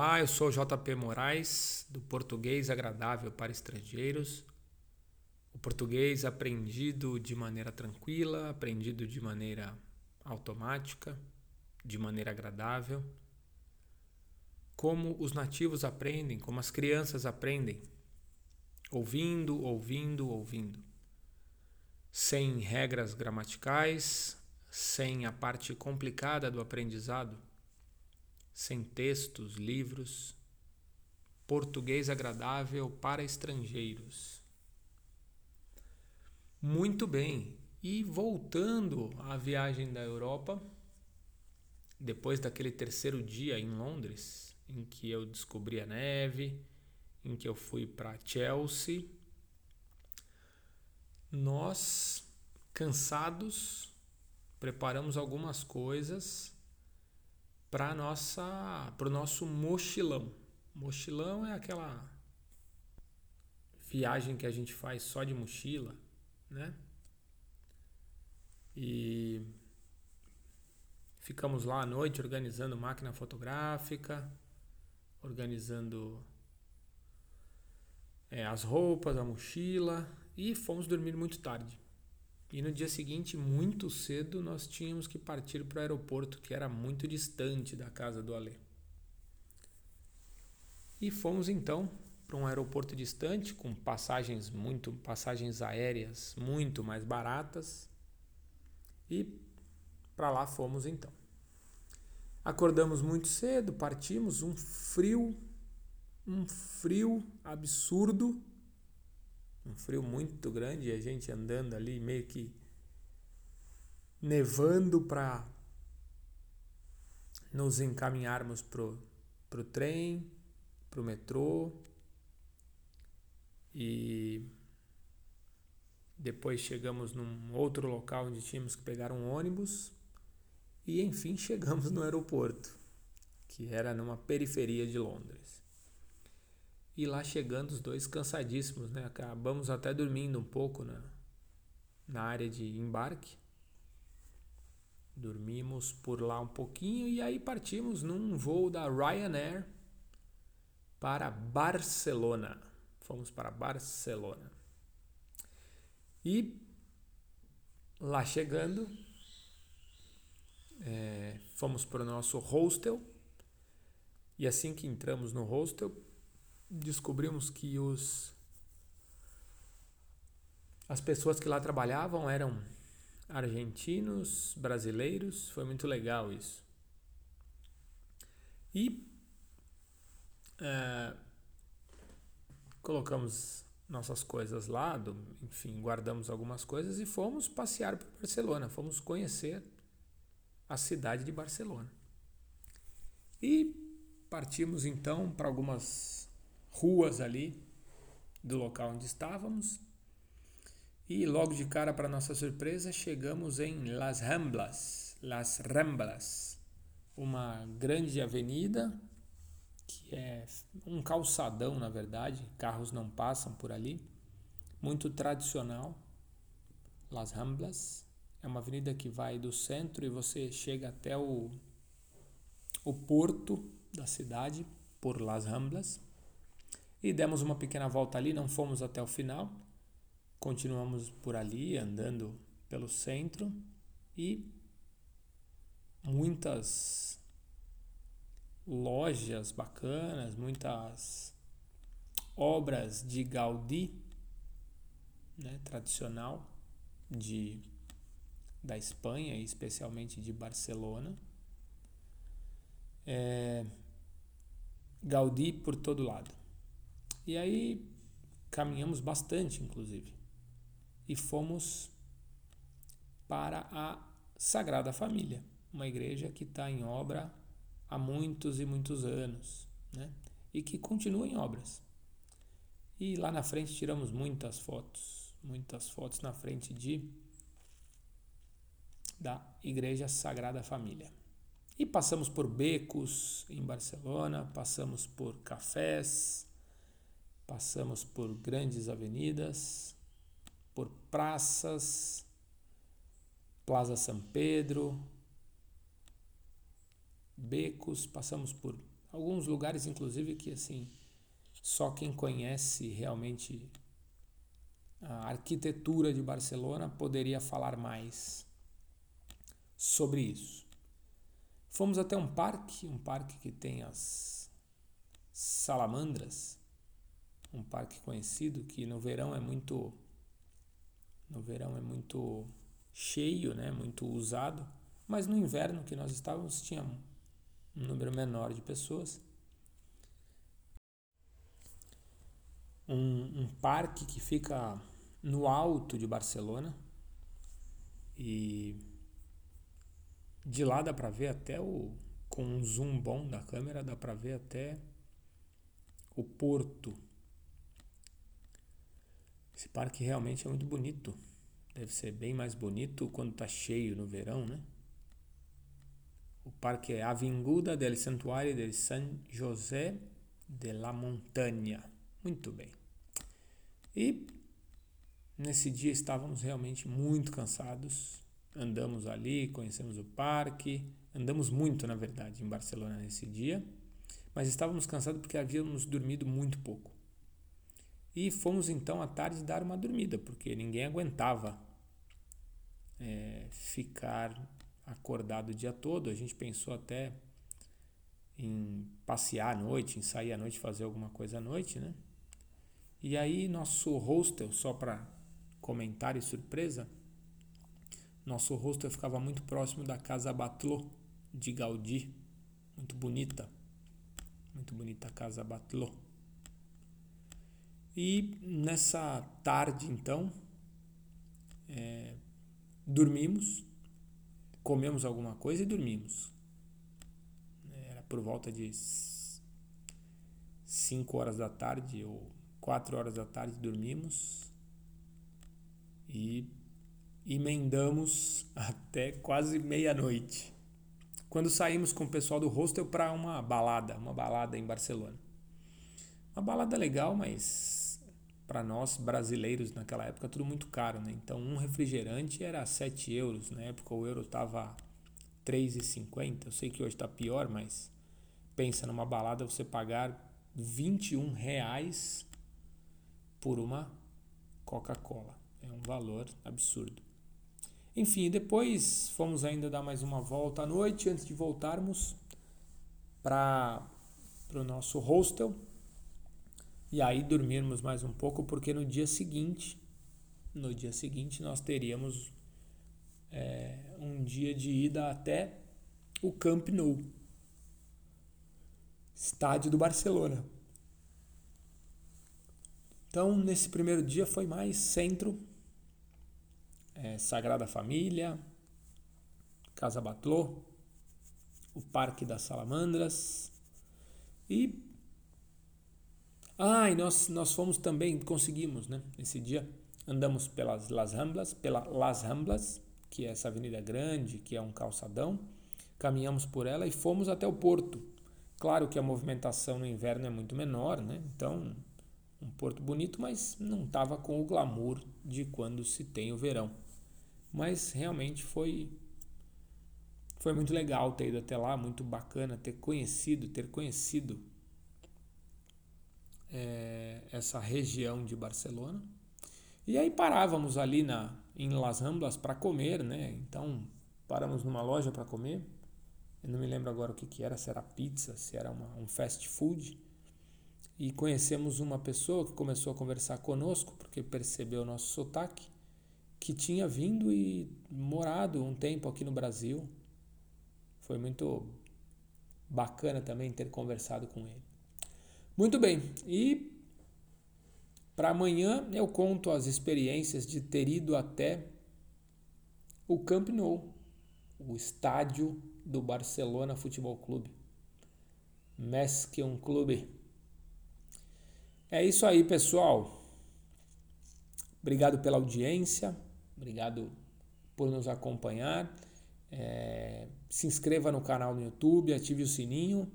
Olá, eu sou JP Moraes, do Português Agradável para Estrangeiros. O português aprendido de maneira tranquila, aprendido de maneira automática, de maneira agradável. Como os nativos aprendem, como as crianças aprendem. Ouvindo, ouvindo, ouvindo. Sem regras gramaticais, sem a parte complicada do aprendizado sem textos, livros, português agradável para estrangeiros. Muito bem, e voltando à viagem da Europa, depois daquele terceiro dia em Londres, em que eu descobri a neve, em que eu fui para Chelsea, nós, cansados, preparamos algumas coisas para nossa para o nosso mochilão. Mochilão é aquela viagem que a gente faz só de mochila, né? E ficamos lá à noite organizando máquina fotográfica, organizando é, as roupas, a mochila e fomos dormir muito tarde. E no dia seguinte, muito cedo, nós tínhamos que partir para o aeroporto, que era muito distante da casa do Alê. E fomos então para um aeroporto distante com passagens muito passagens aéreas muito mais baratas. E para lá fomos então. Acordamos muito cedo, partimos, um frio, um frio absurdo um frio muito grande, a gente andando ali meio que nevando para nos encaminharmos pro, pro trem, pro metrô e depois chegamos num outro local onde tínhamos que pegar um ônibus e enfim chegamos no aeroporto, que era numa periferia de Londres. E lá chegando os dois cansadíssimos, né? Acabamos até dormindo um pouco na, na área de embarque. Dormimos por lá um pouquinho e aí partimos num voo da Ryanair para Barcelona. Fomos para Barcelona. E lá chegando, é, fomos para o nosso hostel. E assim que entramos no hostel, descobrimos que os as pessoas que lá trabalhavam eram argentinos, brasileiros, foi muito legal isso. E é, colocamos nossas coisas lá, do, enfim, guardamos algumas coisas e fomos passear por Barcelona, fomos conhecer a cidade de Barcelona. E partimos então para algumas ruas ali do local onde estávamos. E logo de cara, para nossa surpresa, chegamos em Las Ramblas, Las Ramblas, uma grande avenida que é um calçadão, na verdade, carros não passam por ali, muito tradicional. Las Ramblas é uma avenida que vai do centro e você chega até o, o porto da cidade por Las Ramblas. E demos uma pequena volta ali, não fomos até o final. Continuamos por ali, andando pelo centro e muitas lojas bacanas, muitas obras de Gaudí, né, tradicional de da Espanha e especialmente de Barcelona. É, Gaudí por todo lado. E aí caminhamos bastante, inclusive, e fomos para a Sagrada Família, uma igreja que está em obra há muitos e muitos anos, né? E que continua em obras. E lá na frente tiramos muitas fotos, muitas fotos na frente de da Igreja Sagrada Família. E passamos por becos em Barcelona, passamos por cafés, Passamos por grandes avenidas, por praças, Plaza São Pedro, becos, passamos por alguns lugares inclusive que assim só quem conhece realmente a arquitetura de Barcelona poderia falar mais sobre isso. Fomos até um parque, um parque que tem as salamandras, um parque conhecido que no verão é muito no verão é muito cheio, né, muito usado, mas no inverno que nós estávamos tinha um número menor de pessoas. Um, um parque que fica no alto de Barcelona e de lá dá para ver até o com um zoom bom da câmera dá para ver até o porto. Esse parque realmente é muito bonito. Deve ser bem mais bonito quando está cheio no verão, né? O parque é Avinguda del Santuário de San José de la Montaña. Muito bem. E nesse dia estávamos realmente muito cansados. Andamos ali, conhecemos o parque, andamos muito, na verdade, em Barcelona nesse dia, mas estávamos cansados porque havíamos dormido muito pouco. E fomos então à tarde dar uma dormida, porque ninguém aguentava é, ficar acordado o dia todo. A gente pensou até em passear à noite, em sair à noite, fazer alguma coisa à noite, né? E aí nosso hostel, só para comentário e surpresa, nosso hostel ficava muito próximo da Casa Batló de Gaudí, muito bonita, muito bonita a Casa Batló. E nessa tarde então, é, dormimos, comemos alguma coisa e dormimos. Era por volta de 5 horas da tarde ou 4 horas da tarde dormimos e emendamos até quase meia-noite. Quando saímos com o pessoal do hostel para uma balada, uma balada em Barcelona. Uma balada legal, mas para nós brasileiros naquela época tudo muito caro, né? Então um refrigerante era 7 euros, na época o euro estava 3,50. Eu sei que hoje está pior, mas pensa numa balada você pagar 21 reais por uma Coca-Cola. É um valor absurdo. Enfim, depois fomos ainda dar mais uma volta à noite antes de voltarmos para o nosso hostel e aí dormirmos mais um pouco, porque no dia seguinte, no dia seguinte nós teríamos é, um dia de ida até o Camp Nou, estádio do Barcelona. Então, nesse primeiro dia foi mais centro, é, Sagrada Família, Casa Batló, o Parque das Salamandras e ah, e nós, nós fomos também, conseguimos, né? Esse dia andamos pelas Las Ramblas, pela Las Ramblas, que é essa avenida grande, que é um calçadão, caminhamos por ela e fomos até o porto. Claro que a movimentação no inverno é muito menor, né? Então, um porto bonito, mas não estava com o glamour de quando se tem o verão. Mas realmente foi foi muito legal ter ido até lá, muito bacana ter conhecido, ter conhecido é, essa região de Barcelona. E aí parávamos ali na, em Las Ramblas para comer, né? Então paramos numa loja para comer. Eu não me lembro agora o que, que era, se era pizza, se era uma, um fast food. E conhecemos uma pessoa que começou a conversar conosco, porque percebeu o nosso sotaque, que tinha vindo e morado um tempo aqui no Brasil. Foi muito bacana também ter conversado com ele. Muito bem, e para amanhã eu conto as experiências de ter ido até o Camp Nou, o estádio do Barcelona Futebol Clube. Més que um clube. É isso aí, pessoal. Obrigado pela audiência, obrigado por nos acompanhar. É, se inscreva no canal no YouTube, ative o sininho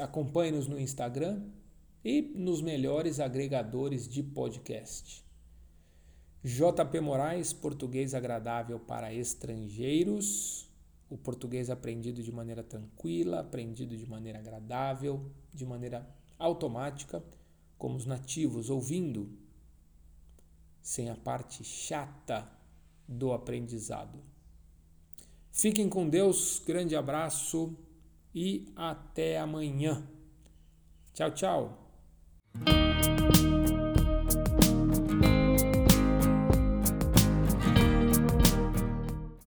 Acompanhe-nos no Instagram e nos melhores agregadores de podcast. JP Moraes, português agradável para estrangeiros. o português aprendido de maneira tranquila, aprendido de maneira agradável, de maneira automática, como os nativos, ouvindo, sem a parte chata do aprendizado. Fiquem com Deus, grande abraço e até amanhã. Tchau, tchau.